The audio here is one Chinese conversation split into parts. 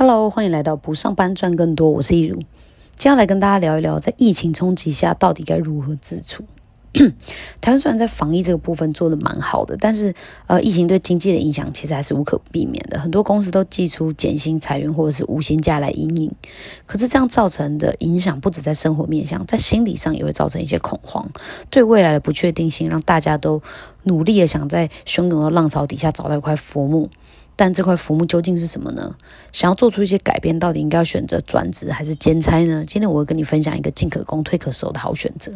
Hello，欢迎来到不上班赚更多，我是易如。接下来跟大家聊一聊，在疫情冲击下，到底该如何自处。台湾虽然在防疫这个部分做的蛮好的，但是呃，疫情对经济的影响其实还是无可避免的。很多公司都寄出减薪、裁员或者是无薪假来阴影。可是这样造成的影响，不止在生活面向，在心理上也会造成一些恐慌，对未来的不确定性，让大家都努力的想在汹涌的浪潮底下找到一块浮木。但这块浮木究竟是什么呢？想要做出一些改变，到底应该要选择转职还是兼差呢？今天我会跟你分享一个进可攻退可守的好选择。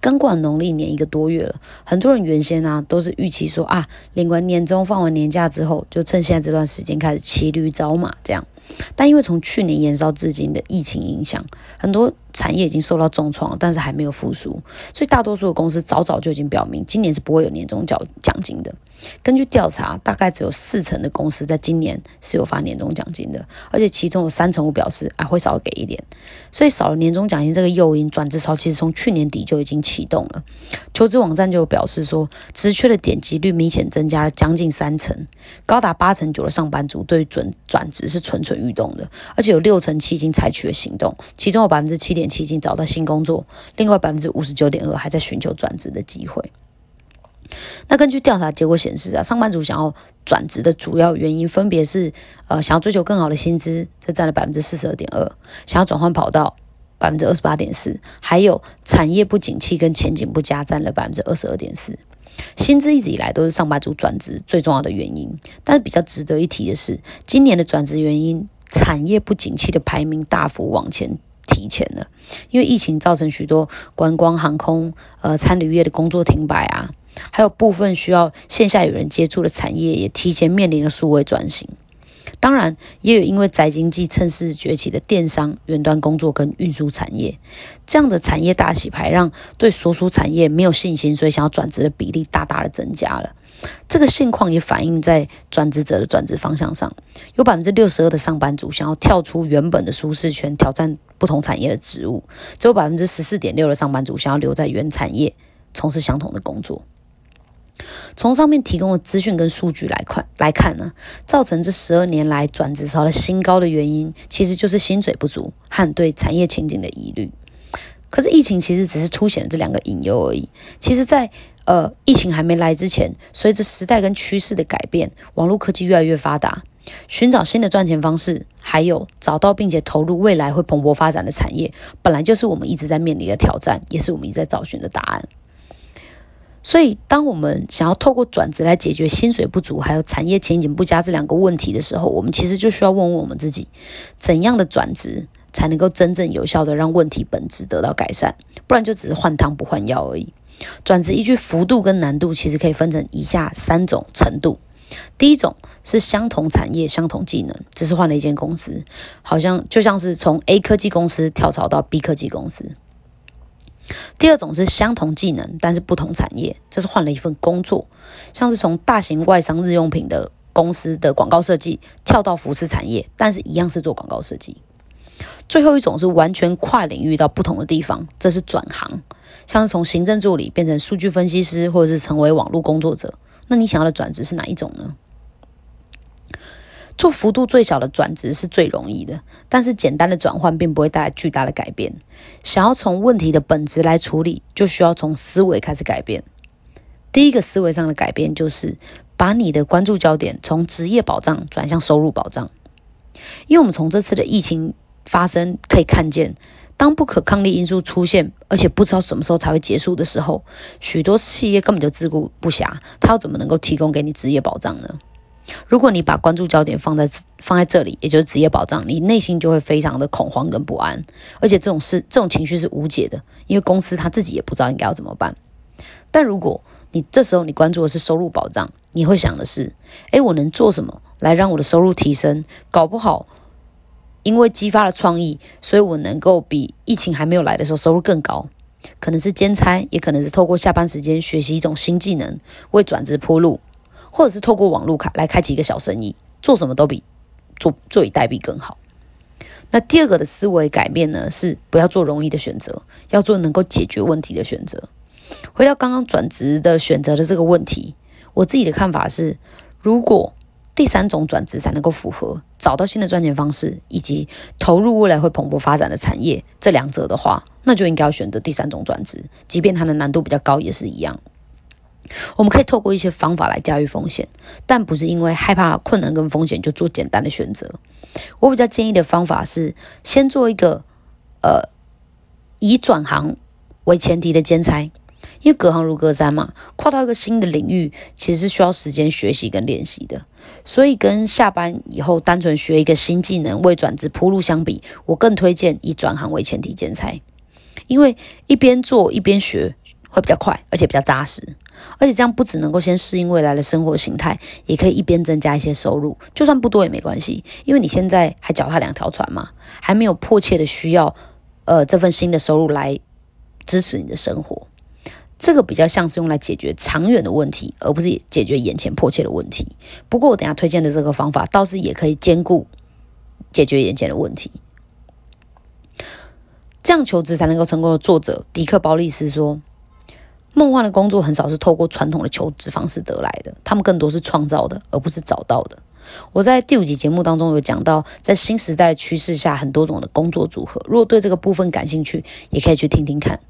刚过农历年一个多月了，很多人原先啊都是预期说啊，领完年终放完年假之后，就趁现在这段时间开始骑驴找马这样。但因为从去年延烧至今的疫情影响，很多产业已经受到重创，但是还没有复苏，所以大多数的公司早早就已经表明，今年是不会有年终奖奖金的。根据调查，大概只有四成的公司在今年是有发年终奖金的，而且其中有三成五表示啊会少给一点，所以少了年终奖金这个诱因，转职潮其实从去年底就已经启动了。求职网站就表示说，职缺的点击率明显增加了将近三成，高达八成九的上班族对准转职是纯粹蠢欲动的，而且有六成七已经采取了行动，其中有百分之七点七已经找到新工作，另外百分之五十九点二还在寻求转职的机会。那根据调查结果显示啊，上班族想要转职的主要原因分别是，呃，想要追求更好的薪资，这占了百分之四十二点二；想要转换跑道，百分之二十八点四；还有产业不景气跟前景不佳，占了百分之二十二点四。薪资一直以来都是上班族转职最重要的原因，但是比较值得一提的是，今年的转职原因，产业不景气的排名大幅往前提前了，因为疫情造成许多观光、航空、呃，餐旅业的工作停摆啊。还有部分需要线下有人接触的产业，也提前面临了数位转型。当然，也有因为宅经济趁势崛起的电商、远端工作跟运输产业，这样的产业大洗牌，让对所属产业没有信心，所以想要转职的比例大大的增加了。这个现况也反映在转职者的转职方向上，有百分之六十二的上班族想要跳出原本的舒适圈，挑战不同产业的职务；只有百分之十四点六的上班族想要留在原产业，从事相同的工作。从上面提供的资讯跟数据来看来看呢，造成这十二年来转职潮的新高的原因，其实就是薪水不足和对产业前景的疑虑。可是疫情其实只是凸显了这两个隐忧而已。其实，在呃疫情还没来之前，随着时代跟趋势的改变，网络科技越来越发达，寻找新的赚钱方式，还有找到并且投入未来会蓬勃发展的产业，本来就是我们一直在面临的挑战，也是我们一直在找寻的答案。所以，当我们想要透过转职来解决薪水不足还有产业前景不佳这两个问题的时候，我们其实就需要问问我们自己：怎样的转职才能够真正有效的让问题本质得到改善？不然就只是换汤不换药而已。转职依据幅度跟难度，其实可以分成以下三种程度。第一种是相同产业、相同技能，只是换了一间公司，好像就像是从 A 科技公司跳槽到 B 科技公司。第二种是相同技能，但是不同产业，这是换了一份工作，像是从大型外商日用品的公司的广告设计跳到服饰产业，但是一样是做广告设计。最后一种是完全跨领域到不同的地方，这是转行，像是从行政助理变成数据分析师，或者是成为网络工作者。那你想要的转职是哪一种呢？做幅度最小的转职是最容易的，但是简单的转换并不会带来巨大的改变。想要从问题的本质来处理，就需要从思维开始改变。第一个思维上的改变就是把你的关注焦点从职业保障转向收入保障。因为我们从这次的疫情发生可以看见，当不可抗力因素出现，而且不知道什么时候才会结束的时候，许多企业根本就自顾不暇，他又怎么能够提供给你职业保障呢？如果你把关注焦点放在放在这里，也就是职业保障，你内心就会非常的恐慌跟不安，而且这种事这种情绪是无解的，因为公司他自己也不知道应该要怎么办。但如果你这时候你关注的是收入保障，你会想的是，诶，我能做什么来让我的收入提升？搞不好因为激发了创意，所以我能够比疫情还没有来的时候收入更高。可能是兼差，也可能是透过下班时间学习一种新技能，为转职铺路。或者是透过网络卡来开启一个小生意，做什么都比做坐以待毙更好。那第二个的思维改变呢，是不要做容易的选择，要做能够解决问题的选择。回到刚刚转职的选择的这个问题，我自己的看法是，如果第三种转职才能够符合找到新的赚钱方式，以及投入未来会蓬勃发展的产业这两者的话，那就应该要选择第三种转职，即便它的难度比较高，也是一样。我们可以透过一些方法来驾驭风险，但不是因为害怕困难跟风险就做简单的选择。我比较建议的方法是，先做一个呃以转行为前提的兼差。因为隔行如隔山嘛，跨到一个新的领域，其实是需要时间学习跟练习的。所以跟下班以后单纯学一个新技能为转职铺路相比，我更推荐以转行为前提兼差。因为一边做一边学会比较快，而且比较扎实。而且这样不只能够先适应未来的生活形态，也可以一边增加一些收入，就算不多也没关系。因为你现在还脚踏两条船嘛，还没有迫切的需要呃这份新的收入来支持你的生活。这个比较像是用来解决长远的问题，而不是解决眼前迫切的问题。不过我等下推荐的这个方法，倒是也可以兼顾解决眼前的问题。这样求职才能够成功的作者迪克·鲍利斯说：“梦幻的工作很少是透过传统的求职方式得来的，他们更多是创造的，而不是找到的。”我在第五集节目当中有讲到，在新时代的趋势下，很多种的工作组合。如果对这个部分感兴趣，也可以去听听看。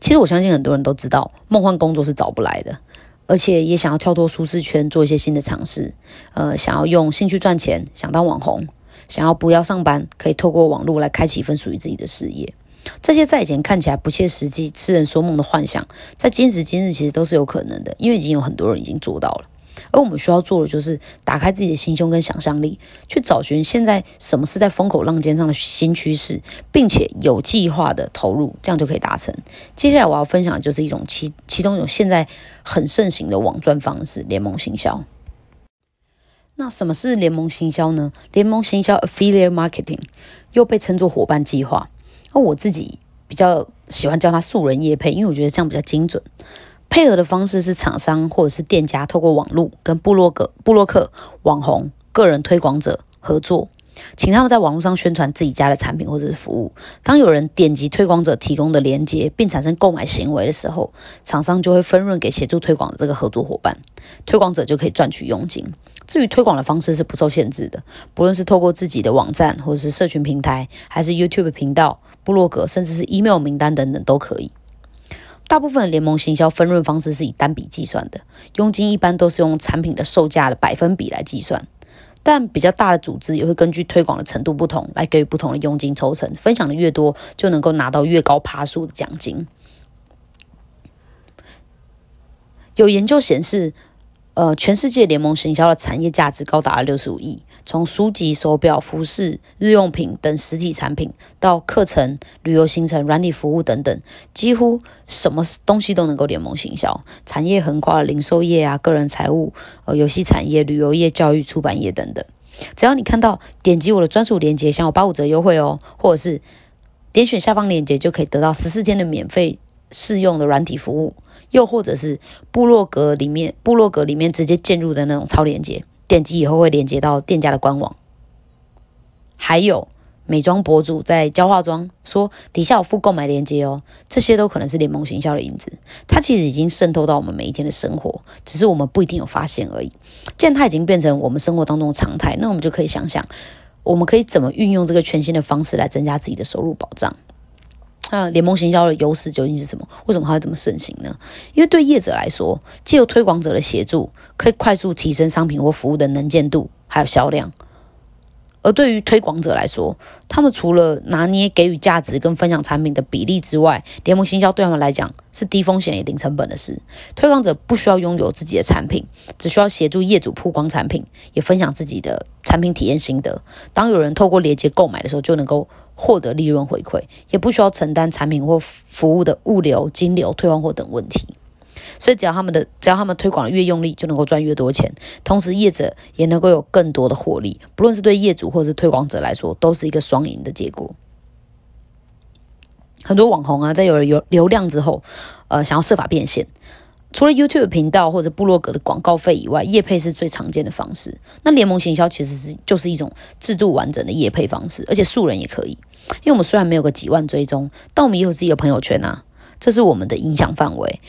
其实我相信很多人都知道，梦幻工作是找不来的，而且也想要跳脱舒适圈，做一些新的尝试。呃，想要用兴趣赚钱，想当网红，想要不要上班，可以透过网络来开启一份属于自己的事业。这些在以前看起来不切实际、痴人说梦的幻想，在今时今日其实都是有可能的，因为已经有很多人已经做到了。而我们需要做的就是打开自己的心胸跟想象力，去找寻现在什么是在风口浪尖上的新趋势，并且有计划的投入，这样就可以达成。接下来我要分享的就是一种其其中一种现在很盛行的网赚方式——联盟行销。那什么是联盟行销呢？联盟行销 （Affiliate Marketing） 又被称作伙伴计划。那我自己比较喜欢叫它素人夜配，因为我觉得这样比较精准。配合的方式是厂商或者是店家透过网络跟部落格、部落客、网红、个人推广者合作，请他们在网络上宣传自己家的产品或者是服务。当有人点击推广者提供的链接并产生购买行为的时候，厂商就会分润给协助推广的这个合作伙伴，推广者就可以赚取佣金。至于推广的方式是不受限制的，不论是透过自己的网站或者是社群平台，还是 YouTube 频道、部落格，甚至是 email 名单等等都可以。大部分联盟行销分润方式是以单笔计算的，佣金一般都是用产品的售价的百分比来计算，但比较大的组织也会根据推广的程度不同来给予不同的佣金抽成，分享的越多就能够拿到越高爬数的奖金。有研究显示。呃，全世界联盟行销的产业价值高达六十五亿。从书籍、手表、服饰、日用品等实体产品，到课程、旅游行程、软体服务等等，几乎什么东西都能够联盟行销。产业横跨零售业啊、个人财务、呃、游戏产业、旅游业、教育、出版业等等。只要你看到点击我的专属链接，享有八五折优惠哦，或者是点选下方链接，就可以得到十四天的免费试用的软体服务。又或者是部落格里面，部落格里面直接进入的那种超链接，点击以后会连接到店家的官网。还有美妆博主在教化妆，说底下有附购买链接哦，这些都可能是联盟行销的影子。它其实已经渗透到我们每一天的生活，只是我们不一定有发现而已。既然它已经变成我们生活当中的常态，那我们就可以想想，我们可以怎么运用这个全新的方式来增加自己的收入保障。那联盟行销的优势究竟是什么？为什么它会这么盛行呢？因为对业者来说，借由推广者的协助，可以快速提升商品或服务的能见度，还有销量。而对于推广者来说，他们除了拿捏给予价值跟分享产品的比例之外，联盟行销对他们来讲是低风险也零成本的事。推广者不需要拥有自己的产品，只需要协助业主曝光产品，也分享自己的产品体验心得。当有人透过链接购买的时候，就能够。获得利润回馈，也不需要承担产品或服务的物流、金流、退换货等问题。所以，只要他们的只要他们推广越用力，就能够赚越多钱。同时，业者也能够有更多的获利。不论是对业主或是推广者来说，都是一个双赢的结果。很多网红啊，在有了有流量之后，呃，想要设法变现。除了 YouTube 频道或者部落格的广告费以外，业配是最常见的方式。那联盟行销其实是就是一种制度完整的业配方式，而且素人也可以。因为我们虽然没有个几万追踪，但我们也有自己的朋友圈啊，这是我们的影响范围。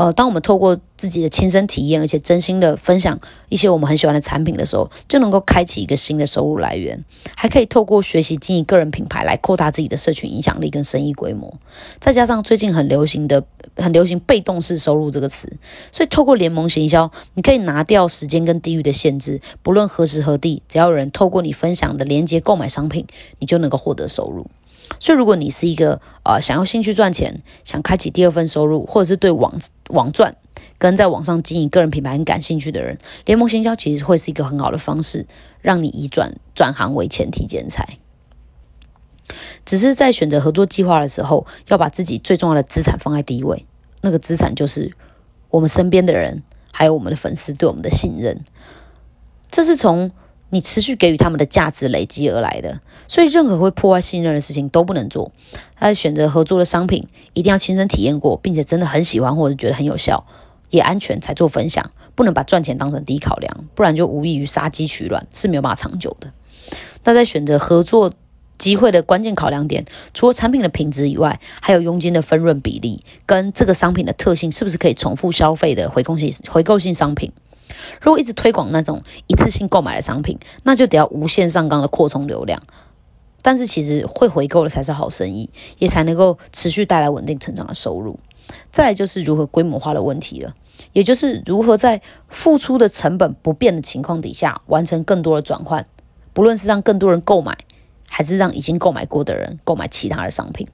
呃，当我们透过自己的亲身体验，而且真心的分享一些我们很喜欢的产品的时候，就能够开启一个新的收入来源，还可以透过学习经营个人品牌来扩大自己的社群影响力跟生意规模。再加上最近很流行的、很流行被动式收入这个词，所以透过联盟行销，你可以拿掉时间跟地域的限制，不论何时何地，只要有人透过你分享的链接购买商品，你就能够获得收入。所以，如果你是一个呃想要兴趣赚钱、想开启第二份收入，或者是对网网赚跟在网上经营个人品牌很感兴趣的人，联盟行销其实会是一个很好的方式，让你以转转行为前提兼财。只是在选择合作计划的时候，要把自己最重要的资产放在第一位，那个资产就是我们身边的人，还有我们的粉丝对我们的信任。这是从你持续给予他们的价值累积而来的，所以任何会破坏信任的事情都不能做。在选择合作的商品，一定要亲身体验过，并且真的很喜欢或者觉得很有效，也安全才做分享。不能把赚钱当成第一考量，不然就无异于杀鸡取卵，是没有办法长久的。那在选择合作机会的关键考量点，除了产品的品质以外，还有佣金的分润比例跟这个商品的特性是不是可以重复消费的回购性回购性商品。如果一直推广那种一次性购买的商品，那就得要无限上纲的扩充流量。但是其实会回购的才是好生意，也才能够持续带来稳定成长的收入。再来就是如何规模化的问题了，也就是如何在付出的成本不变的情况底下，完成更多的转换，不论是让更多人购买，还是让已经购买过的人购买其他的商品。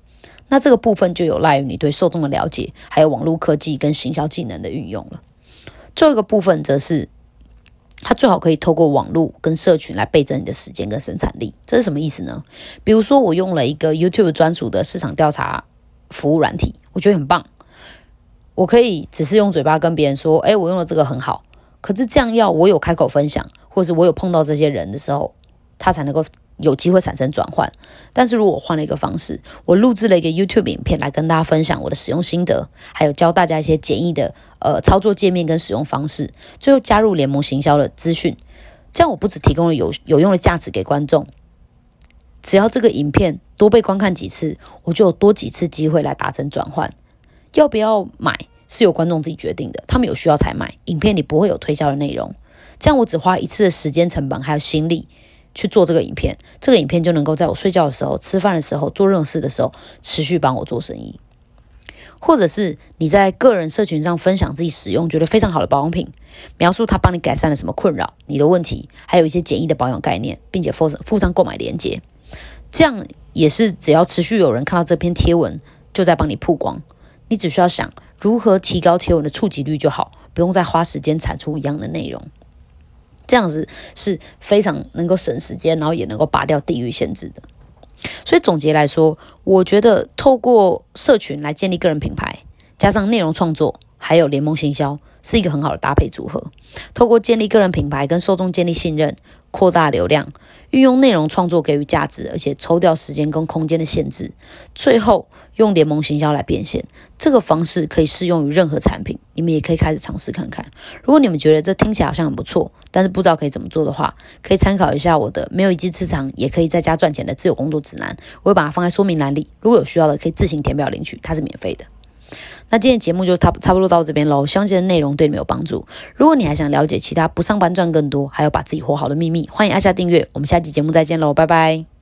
那这个部分就有赖于你对受众的了解，还有网络科技跟行销技能的运用了。最后一个部分则是，它最好可以透过网络跟社群来倍增你的时间跟生产力。这是什么意思呢？比如说，我用了一个 YouTube 专属的市场调查服务软体，我觉得很棒。我可以只是用嘴巴跟别人说：“哎，我用了这个很好。”可是这样要我有开口分享，或是我有碰到这些人的时候，他才能够。有机会产生转换，但是如果我换了一个方式，我录制了一个 YouTube 影片来跟大家分享我的使用心得，还有教大家一些简易的呃操作界面跟使用方式，最后加入联盟行销的资讯，这样我不只提供了有有用的价值给观众，只要这个影片多被观看几次，我就有多几次机会来达成转换。要不要买是由观众自己决定的，他们有需要才买。影片里不会有推销的内容，这样我只花一次的时间成本还有心力。去做这个影片，这个影片就能够在我睡觉的时候、吃饭的时候、做任何事的时候持续帮我做生意，或者是你在个人社群上分享自己使用觉得非常好的保养品，描述它帮你改善了什么困扰、你的问题，还有一些简易的保养概念，并且附上附上购买链接，这样也是只要持续有人看到这篇贴文，就在帮你曝光。你只需要想如何提高贴文的触及率就好，不用再花时间产出一样的内容。这样子是非常能够省时间，然后也能够拔掉地域限制的。所以总结来说，我觉得透过社群来建立个人品牌，加上内容创作，还有联盟行销，是一个很好的搭配组合。透过建立个人品牌，跟受众建立信任。扩大流量，运用内容创作给予价值，而且抽掉时间跟空间的限制，最后用联盟行销来变现。这个方式可以适用于任何产品，你们也可以开始尝试看看。如果你们觉得这听起来好像很不错，但是不知道可以怎么做的话，可以参考一下我的没有一技之长也可以在家赚钱的自由工作指南，我会把它放在说明栏里。如果有需要的，可以自行填表领取，它是免费的。那今天节目就差差不多到这边喽，希望今天内容对你们有帮助。如果你还想了解其他不上班赚更多，还有把自己活好的秘密，欢迎按下订阅。我们下期节目再见喽，拜拜。